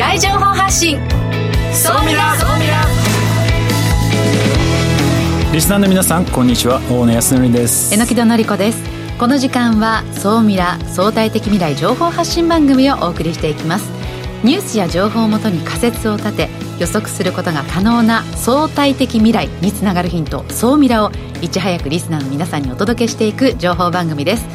来情報発信。総ミラ総ミラリスナーの皆さんこんにちは。大野康則です。榎木戸紀子です。この時間は総ミラ相対的未来情報発信番組をお送りしていきます。ニュースや情報をもとに仮説を立て予測することが可能な相対的未来につながるヒント総ミラをいち早くリスナーの皆さんにお届けしていく情報番組です。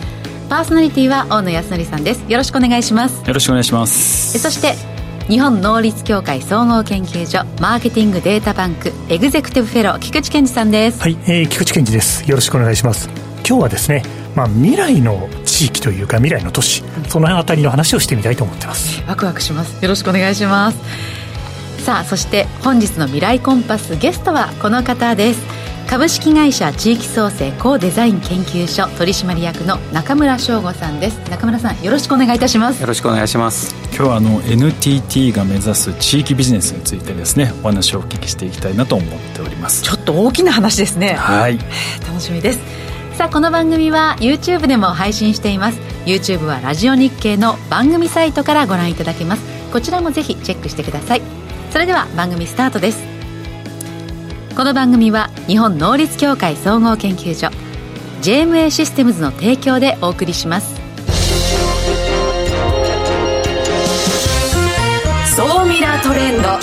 パーソナリティは大野康則さんです。よろしくお願いします。よろしくお願いします。そして日本能率協会総合研究所マーケティングデータバンクエグゼクティブフェロー菊池健二さんです。はい、えー、菊池健二です。よろしくお願いします。今日はですねまあ、未来の地域というか未来の都市、その辺りの話をしてみたいと思ってます。ワクワクします。よろしくお願いします。さあそして本日の未来コンパスゲストはこの方です株式会社地域創生高デザイン研究所取締役の中村翔吾さんです。中村さんよろしくお願いいたします。よろしくお願いします。今日はあの NTT が目指す地域ビジネスについてですねお話をお聞きしていきたいなと思っております。ちょっと大きな話ですね。はい。楽しみです。さあこの番組は YouTube でも配信しています。YouTube はラジオ日経の番組サイトからご覧いただけます。こちらもぜひチェックしてください。それでは番組スタートですこの番組は日本能率協会総合研究所 JMA システムズの提供でお送りします。総ミラートレンド。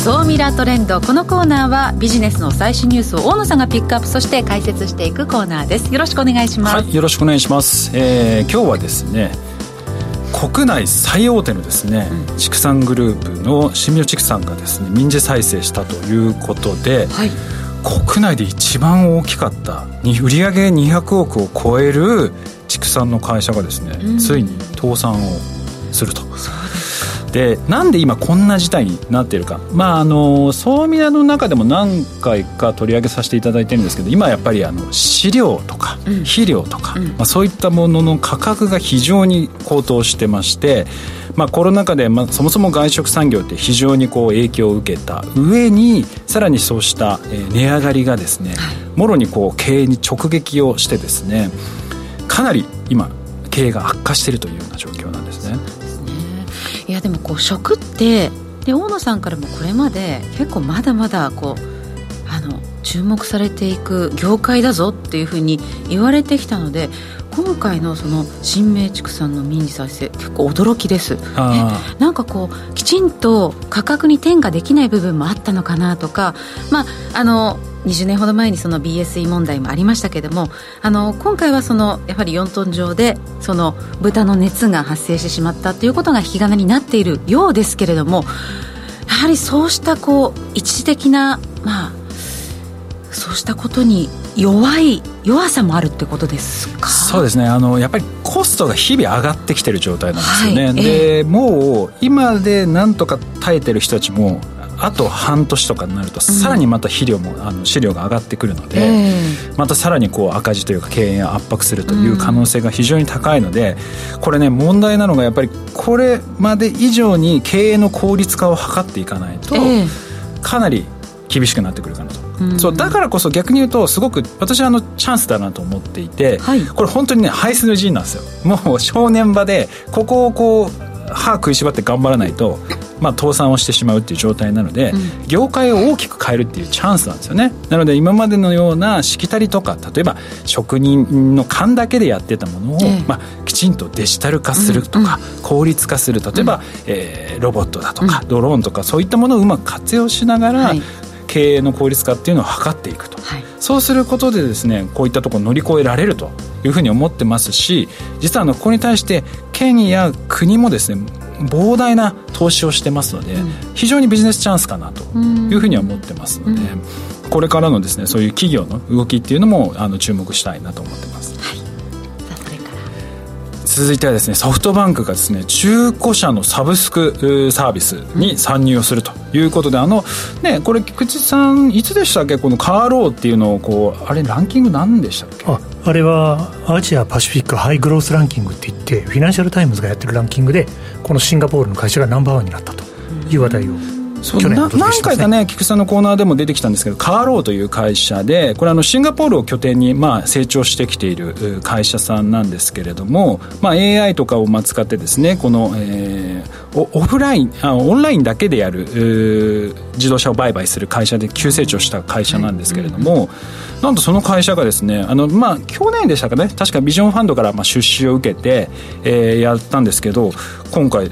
総ミラートレンド。このコーナーはビジネスの最新ニュースを大野さんがピックアップそして解説していくコーナーです。よろしくお願いします、はい、よろしくお願いします、えー、今日はですね国内最大手のですね、うん、畜産グループの新明畜産がですね民事再生したということで、はい、国内で一番大きかった売上200億を超える畜産の会社がですね、うん、ついに倒産をすると。でなんで今こんな事態になっているか。まああの総の中でも何回か取り上げさせていただいてるんですけど今やっぱりあの飼料とか肥料とか、うん、まあ、そういったものの価格が非常に高騰してまして、まあ、コロナ禍で、まあ、そもそも外食産業って非常にこう影響を受けた上にさらにそうした値上がりがですね、もろにこう経営に直撃をしてですねかなり今経営が悪化しているというような状況。いやでもこう食ってで大野さんからもこれまで結構まだまだこうあの注目されていく業界だぞっていうふうに言われてきたので今回のその新明畜産の民事再生結構驚きです。なんかこうきちんと価格に転嫁できない部分もあったのかなとかまああの20年ほど前にその BSE 問題もありましたけれどもあの今回はそのやはり4トン上でその豚の熱が発生してしまったということが引き金になっているようですけれどもやはりそうしたこう一時的なまあそうしたことに弱い弱さもあるってことですか？そうですね。あのやっぱりコストが日々上がってきてる状態なんですよね、はい、で、え。ー、もう今でなんとか耐えてる人たちもあと半年とかになるとさらにまた肥料も、あの飼料が上がってくるので、またさらにこう赤字というか経営を圧迫するという可能性が非常に高いのでこれね問題なのがやっぱりこれまで以上に経営の効率化を図っていかないと、かなり厳しくなってくるかなと。そうだからこそ逆に言うとすごく私はあのチャンスだなと思っていて、はい、これ本当にね排出の陣なんですよ。もう正念場でここをこう歯食いしばって頑張らないとまあ、倒産をしてしまうっていう状態なので、うん、業界を大きく変えるっていうチャンスなんですよね。なので今までのようなしきたりとか例えば職人の勘だけでやってたものを、えー、まあ、きちんとデジタル化するとか、うん、効率化する。例えば、うん、えー、ロボットだとか、ドローンとかそういったものをうまく活用しながら、はい、経営の効率化っていうのを図っていくと、はい、そうすることでですねこういったところ乗り越えられるというふうに思ってますし実はあのここに対して県や国もですね膨大な投資をしてますので、うん、非常にビジネスチャンスかなというふうには思ってますので、うん、これからのですねそういう企業の動きっていうのもあの注目したいなと思ってます。続いてはですねソフトバンクがですね中古車のサブスクサービスに参入をするということで、うん、あのねこれ菊池さんいつでしたっけ？このカーローっていうのをこうあれランキング何でしたっけ？ああれはアジアパシフィックハイグロースランキングって言ってフィナンシャル・タイムズがやってるランキングでこのシンガポールの会社がナンバーワンになったという話題を去年何回かね菊池さんのコーナーでも出てきたんですけどカーローという会社でこれあのシンガポールを拠点にまあ成長してきている会社さんなんですけれども、まあ、AI とかを使ってですねこの、えー、オフラインあオンラインだけでやる自動車を売買する会社で急成長した会社なんですけれども、なんとその会社がですねあの、まあ、去年でしたかね確かビジョンファンドからまあ出資を受けて、えー、やったんですけど今回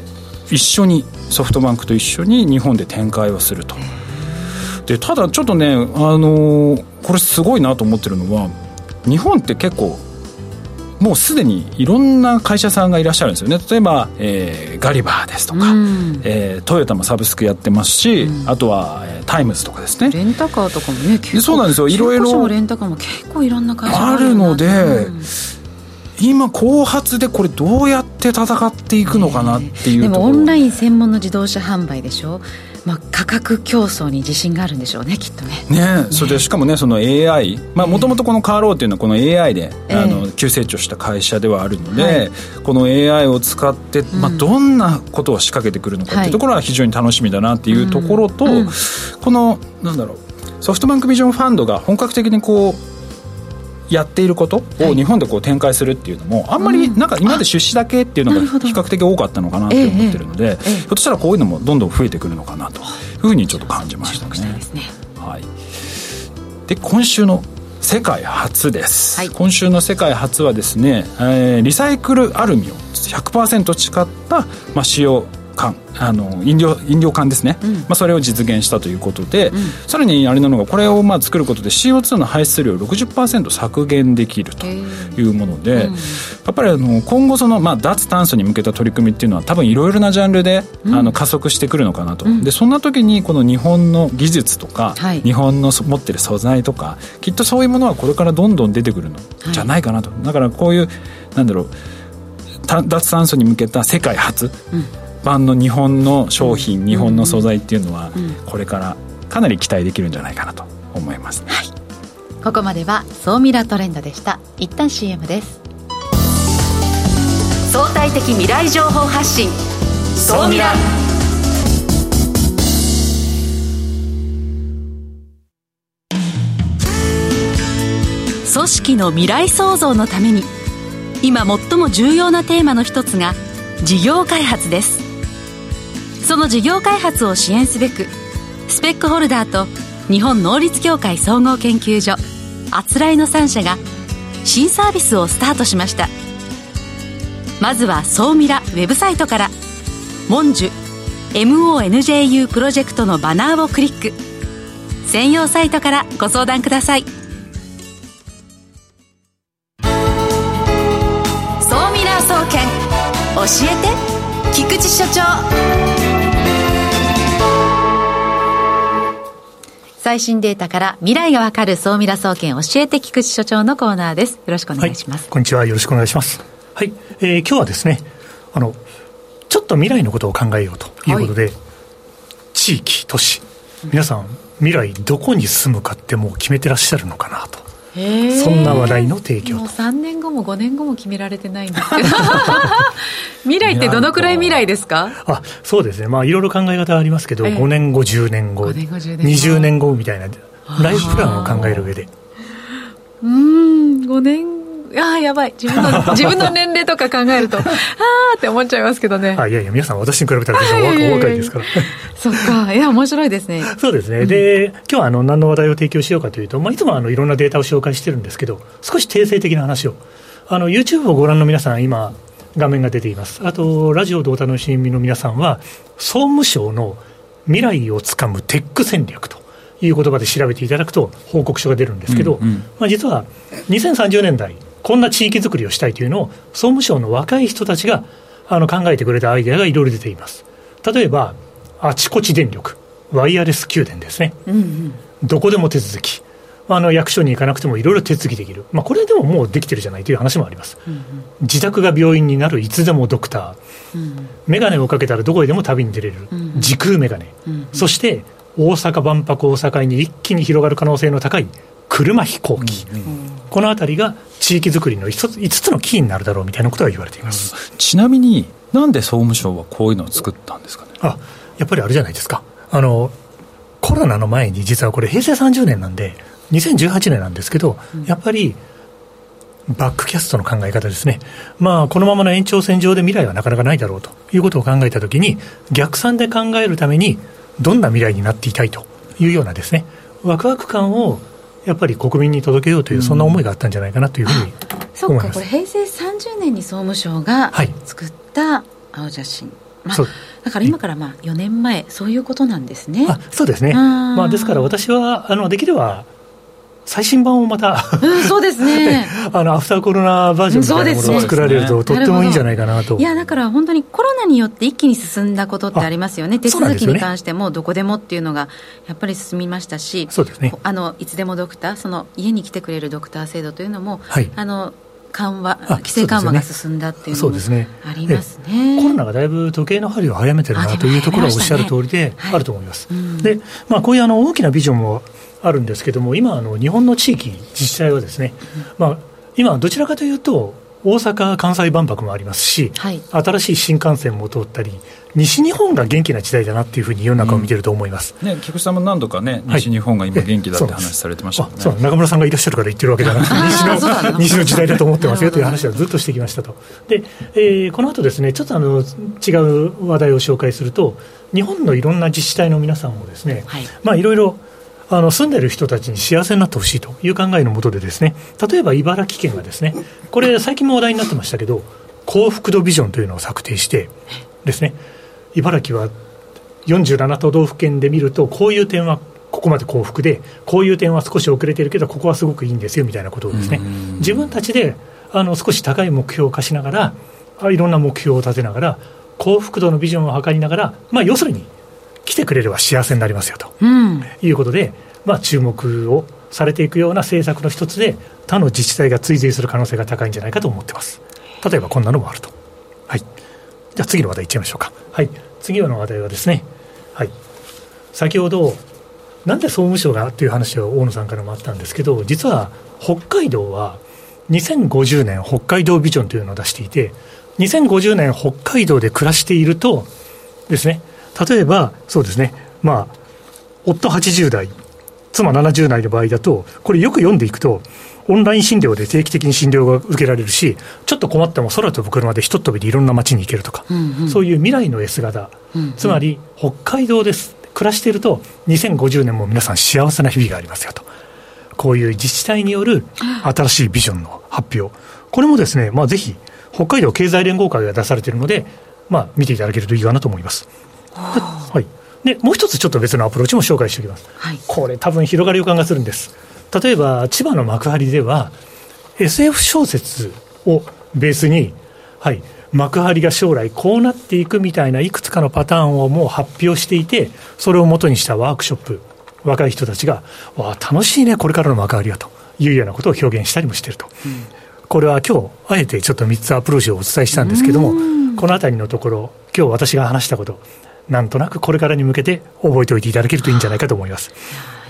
一緒にソフトバンクと一緒に日本で展開をすると。でただちょっとね、あのー、これすごいなと思ってるのは日本って結構もうすでにいろんな会社さんがいらっしゃるんですよね。例えば、えー、ガリバーですとか、うん、えー、トヨタもサブスクやってますし、うん、あとは、えー、タイムズとかですね。レンタカーとかもね結構。そうなんですよ。いろいろ。レンタカーも結構いろんな会社があるので、うん今後発でこれどうやって戦っていくのかなっていうでもオンライン専門の自動車販売でしょ？まあ、価格競争に自信があるんでしょうねきっとね。ねそれでしかもねその AI もともとこのカーローっていうのはこの AI で、えー、あの急成長した会社ではあるので、はい、この AI を使って、まあ、どんなことを仕掛けてくるのかっていうところは非常に楽しみだなっていうところと、うん。うん、このなんだろうソフトバンクビジョンファンドが本格的にこうやっていることを日本でこう展開するっていうのも、あんまりなんか今まで出資だけっていうのが比較的多かったのかなって思ってるので、ひょっとしたらこういうのもどんどん増えてくるのかなというふうにちょっと感じましたね。はい、で今週の世界初です、はい、今週の世界初はですね、えー、リサイクルアルミを100%誓った、まあ、使用缶あの飲料飲料缶ですね、うん、まあ、それを実現したということで、うん、さらにあれなのがこれをまあ作ることで CO2 の排出量を60%削減できるというもので、うん、やっぱりあの今後その、まあ、脱炭素に向けた取り組みっていうのは多分いろいろなジャンルで、あの加速してくるのかなと、でそんな時にこの日本の技術とか、はい、日本の持ってる素材とかきっとそういうものはこれからどんどん出てくるのじゃないかなと、はい、だからこういうなんだろう脱炭素に向けた世界初、うん版の日本の商品、日本の素材っていうのは、これからかなり期待できるんじゃないかなと思います、はい、ここまでは総ミラトレンドでした。一旦 CM です。相対的未来情報発信。総ミラ。組織の未来創造のために今最も重要なテーマの一つが事業開発ですその事業開発を支援すべくスペックホルダーと日本能率協会総合研究所あつらいの3社が新サービスをスタートしました。まずは総ミラウェブサイトから「モンジュ MONJU プロジェクト」のバナーをクリック。専用サイトからご相談ください。総ミラー総研教えて菊池所長。最新データから未来がわかる総ミラ総研教えて菊池所長のコーナーです。よろしくお願いします。はい、こんにちは。よろしくお願いします。はい。えー、今日はですね、あの、ちょっと未来のことを考えようということで、はい、地域、都市、皆さん、未来どこに住むかってもう決めてらっしゃるのかなと。そんな話題の提供もう3年後も5年後も決められてないんですけど。未来ってどのくらい未来ですか？あそうですね。まあいろいろ考え方ありますけど、えー、5年後10年後年後年後。20年後みたいなライフプランを考える上で。うん5年ああ、やばい。自分の、自分の年齢とか考えると、ああって思っちゃいますけどね。あいやいや、皆さん私に比べたらお若いですから。そっか。いや、面白いですね。そうですね。で、今日はあの、何の話題を提供しようかというと、まあ、いつもあの、いろんなデータを紹介してるんですけど、少し定性的な話を。あの、YouTube をご覧の皆さん、今、画面が出ています。あと、ラジオでお楽しみの皆さんは、総務省の未来をつかむテック戦略と。いう言葉で調べていただくと報告書が出るんですけど、うんうん、まあ、実は2030年代こんな地域づくりをしたいというのを、総務省の若い人たちがあの考えてくれたアイデアがいろいろ出ています。例えば、あちこち電力、ワイヤレス給電ですね。うんうん、どこでも手続き。あの役所に行かなくてもいろいろ手続きできる、まあ、これでももうできてるじゃないという話もあります、うんうん、自宅が病院になるいつでもドクター、うん、眼鏡をかけたらどこへでも旅に出れる、うん、時空眼鏡、うんうん、そして大阪万博を境に一気に広がる可能性の高い車飛行機、うんうん、この辺りが地域づくりの 5, 5つのキーになるだろうみたいなことが言われています、ちなみになんで総務省はこういうのを作ったんですかね？あやっぱりあるじゃないですか。あのコロナの前に実はこれ平成30年なんで2018年なんですけど、やっぱりバックキャストの考え方ですね、まあ、このままの延長線上で未来はなかなかないだろうということを考えたときに、逆算で考えるために、どんな未来になっていたいというようなですね、ワクワク感をやっぱり国民に届けようという、そんな思いがあったんじゃないかなというふうにそうか、これ、平成30年に総務省が作った青写真。まあ、だから今からまあ4年前、そういうことなんですね。あそうですね、まあ、ですから私はあのできれば最新版をまたうん、そうですね。あのアフターコロナバージョンみたいなものを作られると、とってもいいんじゃないかなと。いやだから本当にコロナによって一気に進んだことってありますよね、手続きに関してもどこでもっていうのがやっぱり進みましたし、そうですね。あのいつでもドクター、その家に来てくれるドクター制度というのも、はい、あの緩和、規制緩和が進んだっていうのもありますね、ね、コロナがだいぶ時計の針を早めてるなというところはおっしゃる通りであると思います。はい、で、まあ、こういうあの大きなビジョンもあるんですけども、今、あの日本の地域、自治体はですね、まあ、今、どちらかというと、大阪・関西万博もありますし、はい、新しい新幹線も通ったり、西日本が元気な時代だなっていうふうに世の中を見てると思います、うん、ね、菊池さんも何度かね、西日本が今、元気だって話されてましたね、そう。中村さんがいらっしゃるから言ってるわけじゃなくて、西の西の時代だと思ってますよという話はずっとしてきましたと。で、えー、この後ですね、ちょっとあの違う話題を紹介すると、日本のいろんな自治体の皆さんもですね、はい、まあいろいろあの住んでる人たちに幸せになってほしいという考えのもとでですね例えば茨城県がですねこれ最近も話題になってましたけど幸福度ビジョンというのを策定してですね茨城は47都道府県で見るとこういう点はここまで幸福でこういう点は少し遅れてるけどここはすごくいいんですよみたいなことをですね自分たちであの少し高い目標を課しながらいろんな目標を立てながら幸福度のビジョンを図りながら、まあ、要するに来てくれれば幸せになりますよと、うん、いうことで、まあ、注目をされていくような政策の一つで、他の自治体が追随する可能性が高いんじゃないかと思ってます。例えばこんなのもあると。はい。じゃあ次の話題いっちゃいましょうか。はい。次の話題はですね、はい。先ほど、なんで総務省がっていう話は大野さんからもあったんですけど、実は北海道は2050年北海道ビジョンというのを出していて、2050年北海道で暮らしているとですね、例えば、そうですね、まあ、夫80代、妻70代の場合だと、これよく読んでいくと、オンライン診療で定期的に診療が受けられるし、ちょっと困っても空飛ぶ車でひとっ飛びでいろんな街に行けるとか、うんうん、そういう未来の S 型、うんうん、つまり北海道です、暮らしていると、2050年も皆さん幸せな日々がありますよと。こういう自治体による新しいビジョンの発表。これもですね、まあ、ぜひ、北海道経済連合会が出されているので、まあ、見ていただけるといいかなと思います。はい、でもう一つちょっと別のアプローチも紹介しておきます、はい、これ多分広がる予感がするんです。例えば千葉の幕張では SF 小説をベースに、はい、幕張が将来こうなっていくみたいないくつかのパターンをもう発表していてそれをもとにしたワークショップ若い人たちがわあ楽しいねこれからの幕張はというようなことを表現したりもしていると、うん、これは今日あえてちょっと3つアプローチをお伝えしたんですけどもこの辺りのところ今日私が話したことなんとなくこれからに向けて覚えておいていただけるといいんじゃないかと思います。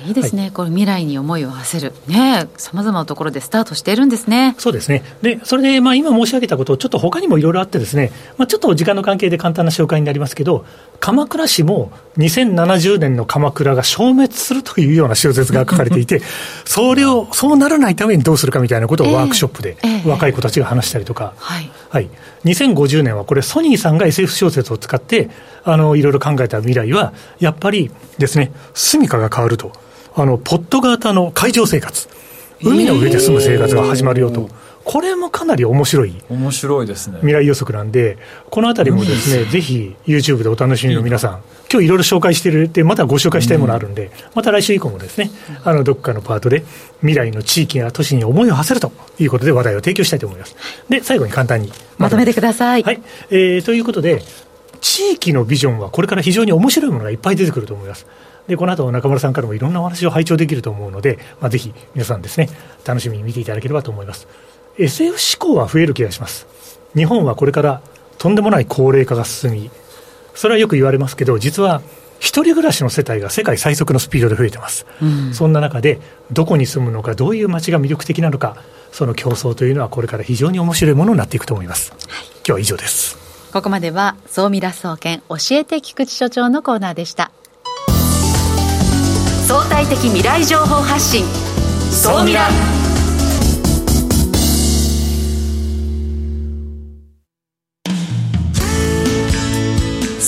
いいですね、はい、これ未来に思いを馳せる、ね、さまざまなところでスタートしているんですね。そうですね、でそれで、まあ、今申し上げたこと、ちょっと他にもいろいろあって、ですね、まあ、ちょっと時間の関係で簡単な紹介になりますけど、鎌倉市も2070年の鎌倉が消滅するというような小説が書かれていて、それを、そうならないためにどうするかみたいなことをワークショップで若い子たちが話したりとか、はい、はい、2050年はこれ、ソニーさんが SF 小説を使って、あのいろいろ考えた未来は、やっぱりですね、住みかが変わると。あのポット型の海上生活、海の上で住む生活が始まるよと。これもかなり面白い。面白いですね。未来予測なんで、このあたりもですね、ぜひ YouTube でお楽しみの皆さん、今日いろいろ紹介してるって、またご紹介したいものあるんで、また来週以降もですね、あの、どっかのパートで、未来の地域や都市に思いを馳せるということで話題を提供したいと思います。で、最後に簡単にまとめてください。はい。えー、ということで、地域のビジョンはこれから非常に面白いものがいっぱい出てくると思います。でこの後中村さんからもいろんなお話を拝聴できると思うので、まあ、ぜひ皆さんですね楽しみに見ていただければと思います SF 思考は増える気がします。日本はこれからとんでもない高齢化が進みそれはよく言われますけど実は一人暮らしの世帯が世界最速のスピードで増えてます、うん、そんな中でどこに住むのかどういう街が魅力的なのかその競争というのはこれから非常に面白いものになっていくと思います、はい、今日は以上です。ここまでは総ミラ総研教えて菊池所長のコーナーでした。相対的未来情報発信。総ミラ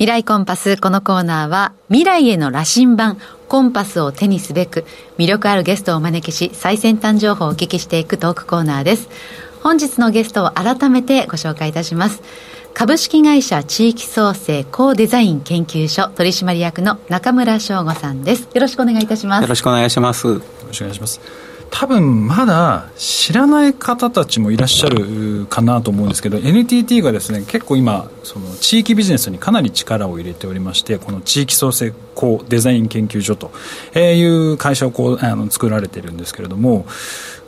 未来コンパスこのコーナーは未来への羅針盤コンパスを手にすべく魅力あるゲストをお招きし最先端情報をお聞きしていくトークコーナーです。本日のゲストを改めてご紹介いたします。株式会社地域創生高デザイン研究所取締役の中村翔吾さんです。よろしくお願いいたします。よろしくお願いします。よろしくお願いします多分まだ知らない方たちもいらっしゃるかなと思うんですけど NTT がですね結構今その地域ビジネスにかなり力を入れておりましてこの地域創生高デザイン研究所という会社をこうあの作られてるんですけれども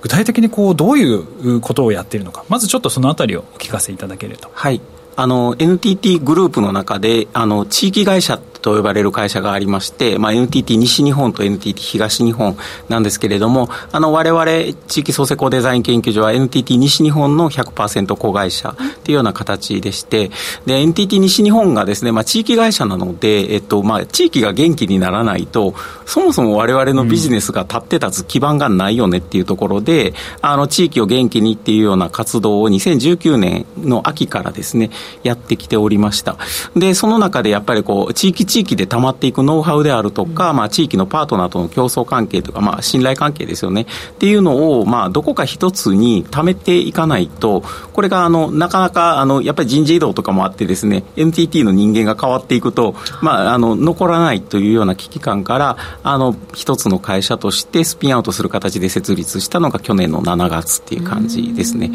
具体的にこうどういうことをやっているのかまずちょっとそのあたりをお聞かせいただけると。はい。あの NTT グループの中であの地域会社と呼ばれる会社がありまして、まあ、NTT 西日本と NTT 東日本なんですけれどもあの我々地域創生工デザイン研究所は NTT 西日本の100%子会社というような形でしてで NTT 西日本がですね、まあ、地域会社なので、えっとまあ、地域が元気にならないとそもそも我々のビジネスが立って立つ基盤がないよねっていうところで、うん、あの地域を元気にっていうような活動を2019年の秋からですねやってきておりました。でその中でやっぱりこう地域地域で溜まっていくノウハウであるとか、うん、まあ、地域のパートナーとの競争関係とか、まあ、信頼関係ですよね。っていうのを、まあ、どこか一つに貯めていかないとこれがあのなかなかあのやっぱり人事異動とかもあってですね NTT の人間が変わっていくと、まあ、あの残らないというような危機感からあの一つの会社としてスピンアウトする形で設立したのが去年の7月っていう感じですね。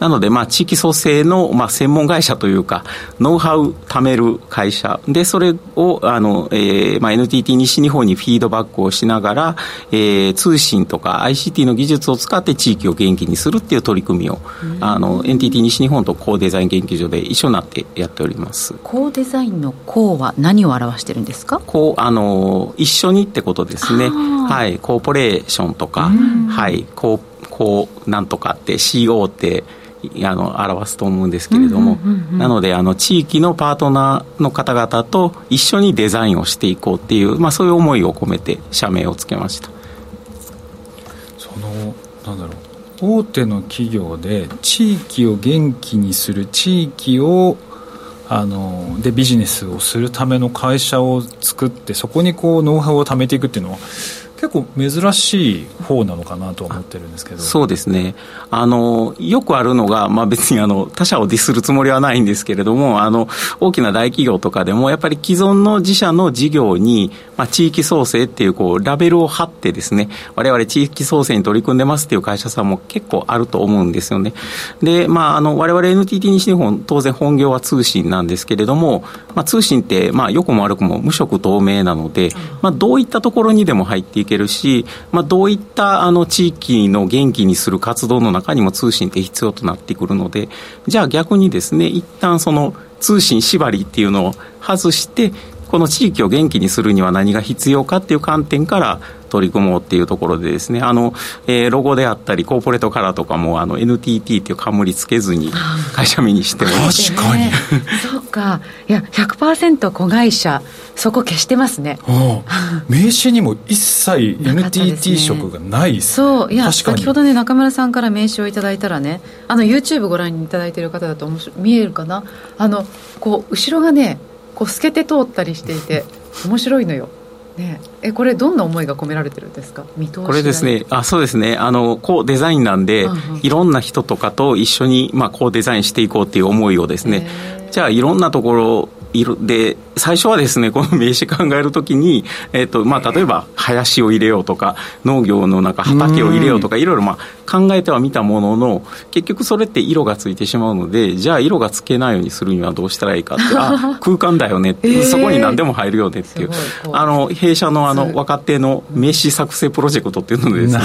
なので、まあ、地域創生の、まあ、専門会社というかノウハウ貯める会社。でそれをあの、えーまあ、NTT 西日本にフィードバックをしながら、えー、通信とか ICT の技術を使って地域を元気にするっていう取り組みを、あの NTT 西日本と高デザイン研究所で一緒になってやっております。高デザインの高は何を表してるんですか？こうあの一緒にってことですね。はいコーポレーションとか、はいこうこうなんとかって CO ってあの表すと思うんですけれども、なのであの地域のパートナーの方々と一緒にデザインをしていこうっていう、まあ、そういう思いを込めて社名をつけました。そのなんだろう。大手の企業で地域を元気にする地域をあのでビジネスをするための会社を作ってそこにこうノウハウを貯めていくっていうのは結構珍しい方なのかなと思ってるんですけど。そうですね。あのよくあるのが、まあ、別にあの他社をディスるつもりはないんですけれどもあの大きな大企業とかでもやっぱり既存の自社の事業に、まあ、地域創生っていうこうラベルを貼ってですね我々地域創生に取り組んでますっていう会社さんも結構あると思うんですよね。で、まあ、あの我々 NTT 西日本当然本業は通信なんですけれども、まあ、通信って、まあ、良くも悪くも無色透明なので、まあ、どういったところにでも入っていけけるし、まあ、どういったあの地域の元気にする活動の中にも通信って必要となってくるのでじゃあ逆にですね一旦その通信縛りっていうのを外してこの地域を元気にするには何が必要かっていう観点から取り組もうっていうところでですねあの、えー、ロゴであったりコーポレートカラーとかもあの NTT っていう冠つけずに会社名にしても確かに、そうか。いや100%子会社そこ消してますね。名刺にも一切 NTT 色がない、ね、そう。いや先ほどね中村さんから名刺をいただいたらねあの YouTube ご覧いただいてる方だと見えるかな？あのこう後ろがねこう透けて通ったりしていて面白いのよね、えこれどんな思いが込められてるんですか？見通しこれですね。あそうですね。あのこうデザインなんで、うんうん、いろんな人とかと一緒に、まあ、こうデザインしていこうっていう思いをですね。じゃあいろんなところ色で最初はですねこの 名詞考えるときに、えーとまあ、例えば林を入れようとか農業のなんか畑を入れようとかいろいろまあ考えてはみたものの結局それって色がついてしまうのでじゃあ色がつけないようにするにはどうしたらいいかって あ空間だよねって、えー、そこに何でも入るよねっていうあの弊社のあの若手の名詞作成プロジェクトっていうのでですね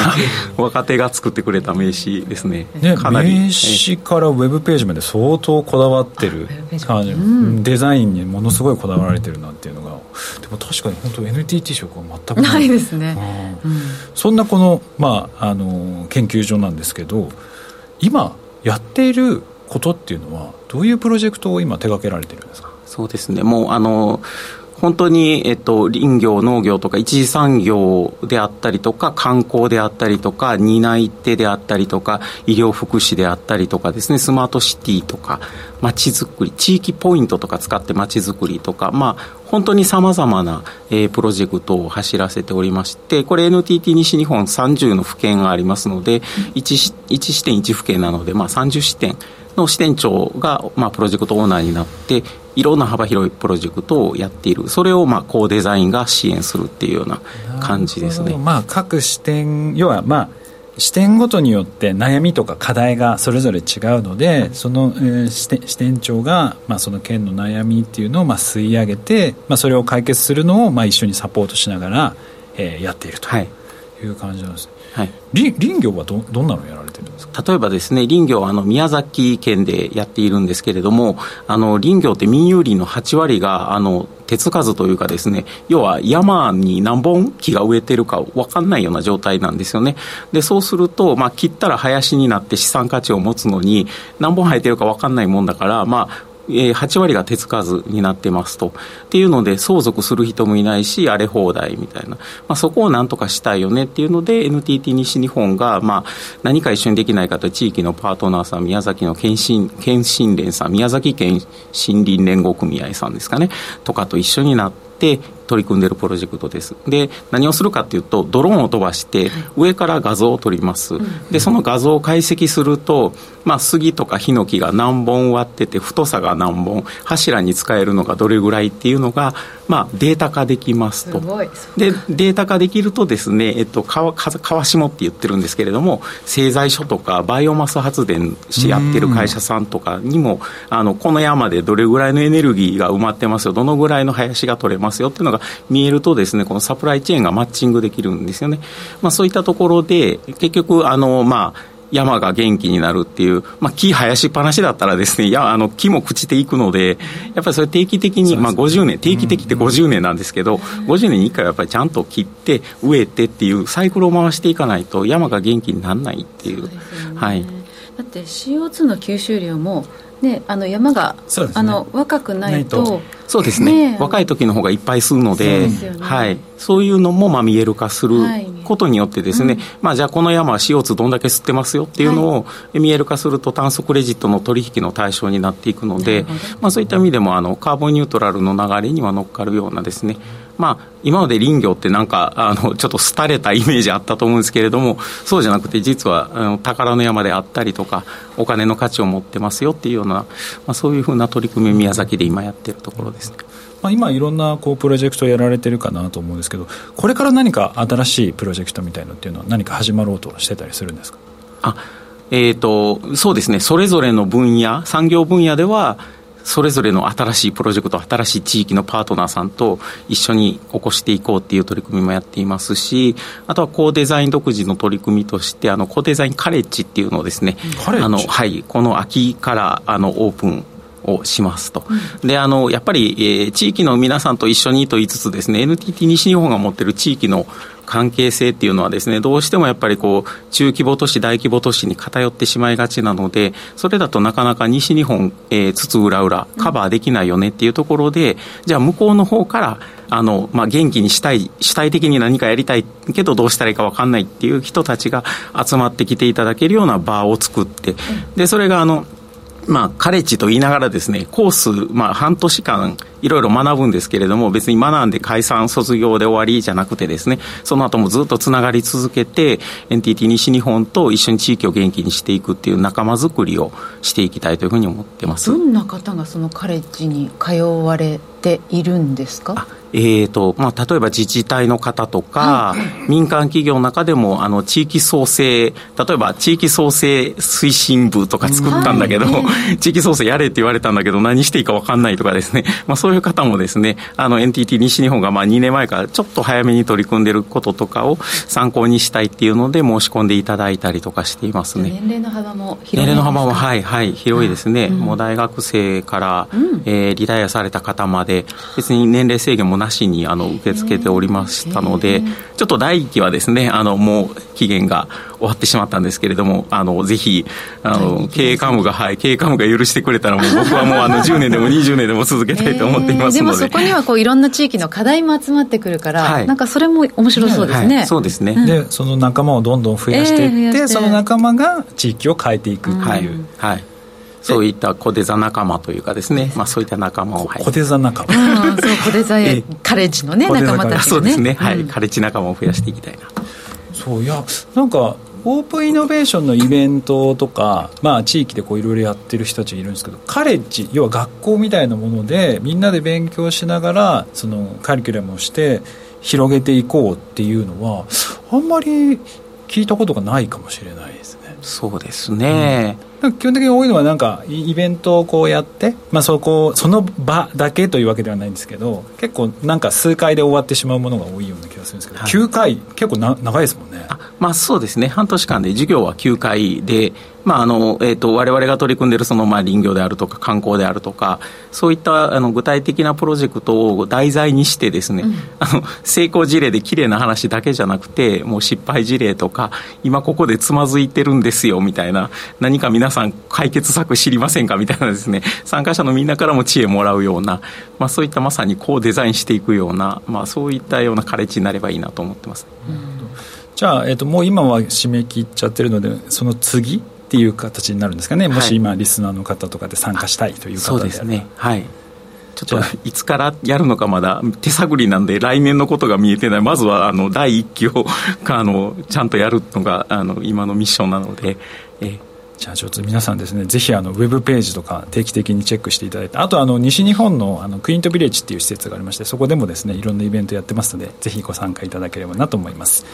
若手が作ってくれた名詞ですね。ねかなり。名詞からウェブページまで相当こだわってる感じ、うん、デザインにものすごいこだわられてるなっていうのがでも確かに本当 NTT 色は全くない。ですね、うん、そんなこの,、まあ、あの研究所なんですけど今やっていることっていうのはどういうプロジェクトを今手掛けられてるんですか？そうですね。もうあの本当に、えっと、林業、農業とか一次産業であったりとか、観光であったりとか、担い手であったりとか、医療福祉であったりとかですね、スマートシティとか、街づくり、地域ポイントとか使って街づくりとか、まあ、本当にさまざまな、えー、プロジェクトを走らせておりまして、これ NTT 西日本30の府県がありますので、1, 1支店1府県なので、まあ、30支店の支店長が、まあ、プロジェクトオーナーになって、いろんな幅広いプロジェクトをやっている。それをまあコーデザインが支援するっていうような感じですね。まあ、各視点要はまあ視点ごとによって悩みとか課題がそれぞれ違うので、その、えー、支店支店長が、まあ、その県の悩みっていうのをまあ吸い上げて、まあ、それを解決するのをまあ一緒にサポートしながら、えー、やっているとい。う感じなんです、はい、林業はどどんなのやられてるんですか？例えばですね林業あの宮崎県でやっているんですけれどもあの林業って民有林の8割があの手つかずというかですね要は山に何本木が植えてるか分かんないような状態なんですよね。でそうすると、まあ、切ったら林になって資産価値を持つのに何本生えてるか分かんないもんだから、まあ、えー、8割が手つかずになってますと。っていうので、相続する人もいないし、荒れ放題みたいな。まあ、そこをなんとかしたいよねっていうので、NTT 西日本が、まあ、何か一緒にできないかと、地域のパートナーさん、宮崎の県心県信連さん、宮崎県森林連合組合さんですかね、とかと一緒になって、取り組んでいるプロジェクトです。で、何をするかというと、ドローンを飛ばして、上から画像を撮ります。で、その画像を解析すると、まあ、杉とかヒノキが何本割ってて、太さが何本、柱に使えるのがどれぐらいっていうのが、まあ、データ化できますと。で、データ化できるとですね、えっと、川、川下って言ってるんですけれども、製材所とかバイオマス発電しやってる会社さんとかにも、あの、この山でどれぐらいのエネルギーが埋まってますよ、どのぐらいの林が取れますよっていうのが見えるとですね、このサプライチェーンがマッチングできるんですよね。まあ、そういったところで、結局、あの、まあ、山が元気になるっていう、まあ、木生やしっぱなしだったらですね、いや、あの、木も朽ちていくので、やっぱりそれ定期的に、まあ、50年、定期的って50年なんですけど、50年に1回はやっぱりちゃんと切って、植えてっていうサイクルを回していかないと、山が元気にならないっていう。うね、はい。だって CO2 の吸収量もね、あの山が、ね、あの若くないとそうですね、ね、若い時の方がいっぱい吸うのでそう、ね、はい、そういうのもまあ見える化することによってですね、はいうん、まあ、じゃあこの山は CO2 どんだけ吸ってますよっていうのを見える化すると炭素クレジットの取引の対象になっていくので、まあ、そういった意味でもあのカーボンニュートラルの流れには乗っかるようなですねまあ、今まで林業ってなんかあのちょっと廃れたイメージあったと思うんですけれどもそうじゃなくて実はあの宝の山であったりとかお金の価値を持ってますよっていうような、まあ、そういうふうな取り組み宮崎で今やってるところですね。まあ、今いろんなこうプロジェクトやられてるかなと思うんですけどこれから何か新しいプロジェクトみたいのっていうのは何か始まろうとしてたりするんですか？あえーとそうですねそれぞれの分野産業分野ではそれぞれの新しいプロジェクト、新しい地域のパートナーさんと一緒に起こしていこうっていう取り組みもやっていますし、あとはコーデザイン独自の取り組みとして、あの、コーデザインカレッジっていうのをですね、あの、はい、この秋からあのオープンをしますと、うん、であのやっぱり、えー、地域の皆さんと一緒にと言いつつですね NTT 西日本が持っている地域の関係性っていうのはですねどうしてもやっぱりこう中規模都市大規模都市に偏ってしまいがちなのでそれだとなかなか西日本、えー、津々浦々カバーできないよねっていうところで、じゃあ向こうの方からあの、まあ、元気にしたい主体的に何かやりたいけどどうしたらいいか分かんないっていう人たちが集まってきていただけるような場を作ってでそれがあのまあ、カレッジと言いながらですね、コース、まあ、半年間、いろいろ学ぶんですけれども、別に学んで解散、卒業で終わりじゃなくてですね、その後もずっとつながり続けて、NTT 西日本と一緒に地域を元気にしていくっていう仲間づくりをしていきたいというふうに思ってます。どんな方がそのカレッジに通われているんですか？えーとまあ、例えば自治体の方とか、はい、民間企業の中でもあの地域創生例えば地域創生推進部とか作ったんだけど、はい、地域創生やれって言われたんだけど何していいか分かんないとかですね、まあ、そういう方もですねあの NTT 西日本がまあ2年前からちょっと早めに取り組んでることとかを参考にしたいっていうので申し込んでいただいたりとかしていますね。年齢の幅も広い年齢の幅もはいはい広いですね、うん、もう大学生から、うん、えー、リタイアされた方まで別に年齢制限もなしにあの受け付けておりましたので、ちょっと第1期はですね、あのもう期限が終わってしまったんですけれども、あのぜひあの経営幹部が、はい、経営幹部が許してくれたら、もう僕はもうあの10年でも 20年でも続けたいと思っていますので、でもそこにはこういろんな地域の課題も集まってくるから、はい、なんかそれも面白そうですね。はい、そうですね、うん、でその仲間をどんどん増やしていって、えー、その仲間が地域を変えていくっていう。はい、はいそういった小手座仲間というかですね、まあ、そういった仲間を、はい、小手座仲間、うん、そう小手座カレッジのね仲間。たち、ね、そうですね、はい、カレッジ仲間を増やしていきたいな。そういやなんかオープンイノベーションのイベントとか、まあ、地域でいろいろやってる人たちいるんですけどカレッジ要は学校みたいなものでみんなで勉強しながらそのカリキュラムをして広げていこうっていうのはあんまり聞いたことがないかもしれない。ですね。そうですね、うん。基本的に多いのはなんかイベントをこうやって、まあ、そこその場だけというわけではないんですけど結構なんか数回で終わってしまうものが多いような気がするんですけど、はい、9回結構な長いですもんね。あまあそうですね。半年間で授業は9回でまああのえーと、我々が取り組んでいるその、まあ、林業であるとか観光であるとかそういったあの具体的なプロジェクトを題材にしてですね、うん、あの成功事例で綺麗な話だけじゃなくてもう失敗事例とか今ここでつまずいてるんですよみたいな何か皆さん解決策知りませんかみたいなですね参加者のみんなからも知恵もらうような、まあ、そういったまさにこうデザインしていくような、まあ、そういったようなカレッジになればいいなと思ってます。じゃあ、えーともう今は締め切っちゃってるのでその次っていう形になるんですかね、もし今、リスナーの方とかで参加したいという方そうですね。はい。ちょっといつからやるのかまだ手探りなんで来年のことが見えてない。まずはあの第1期を あのちゃんとやるのがあの今のミッションなのでえじゃあちょっと皆さんですねぜひあのウェブページとか定期的にチェックしていただいてあとあの西日本のあのクイーントビレッジっていう施設がありましてそこでもですねいろんなイベントやってますのでぜひご参加いただければなと思います、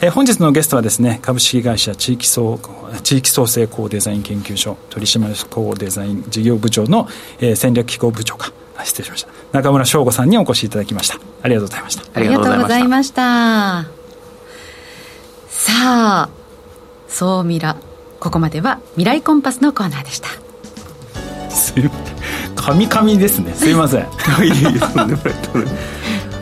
えー、本日のゲストはですね株式会社地域総地域創生高デザイン研究所取締役高デザイン事業部長の、えー、戦略機構部長か。失礼しました。中村翔吾さんにお越しいただきました。ありがとうございました。ありがとうございました。さあそうみらここまでは未来コンパスのコーナーでした。すいません。カミカミですね。すいません。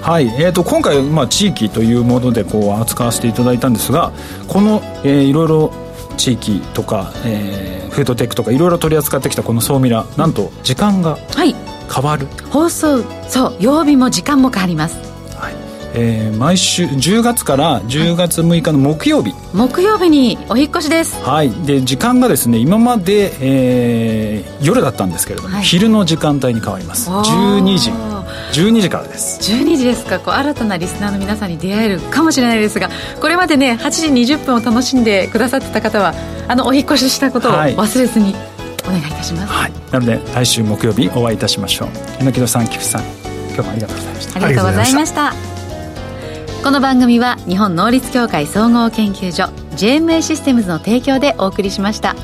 はい。えーと、今回、まあ、地域というものでこう扱わせていただいたんですがこの、えー、いろいろ地域とか、えー、フードテックとかいろいろ取り扱ってきたこの「総ミラ」なんと時間が変わる、はい、放送そう曜日も時間も変わりますえー、毎週10月から10月6日の木曜日、木曜日にお引越しです。はい。で時間がですね今まで、えー、夜だったんですけれども、はい、昼の時間帯に変わります。12時。12時からです。12時ですか。こう新たなリスナーの皆さんに出会えるかもしれないですがこれまでね8時20分を楽しんでくださってた方はあのお引越ししたことを忘れずに、お願いいたします、はい、なので来週木曜日お会いいたしましょう。榎戸さん菊池さん今日もありがとうございました。ありがとうございましたこの番組は日本能率協会総合研究所 JMA システムズの提供でお送りしました。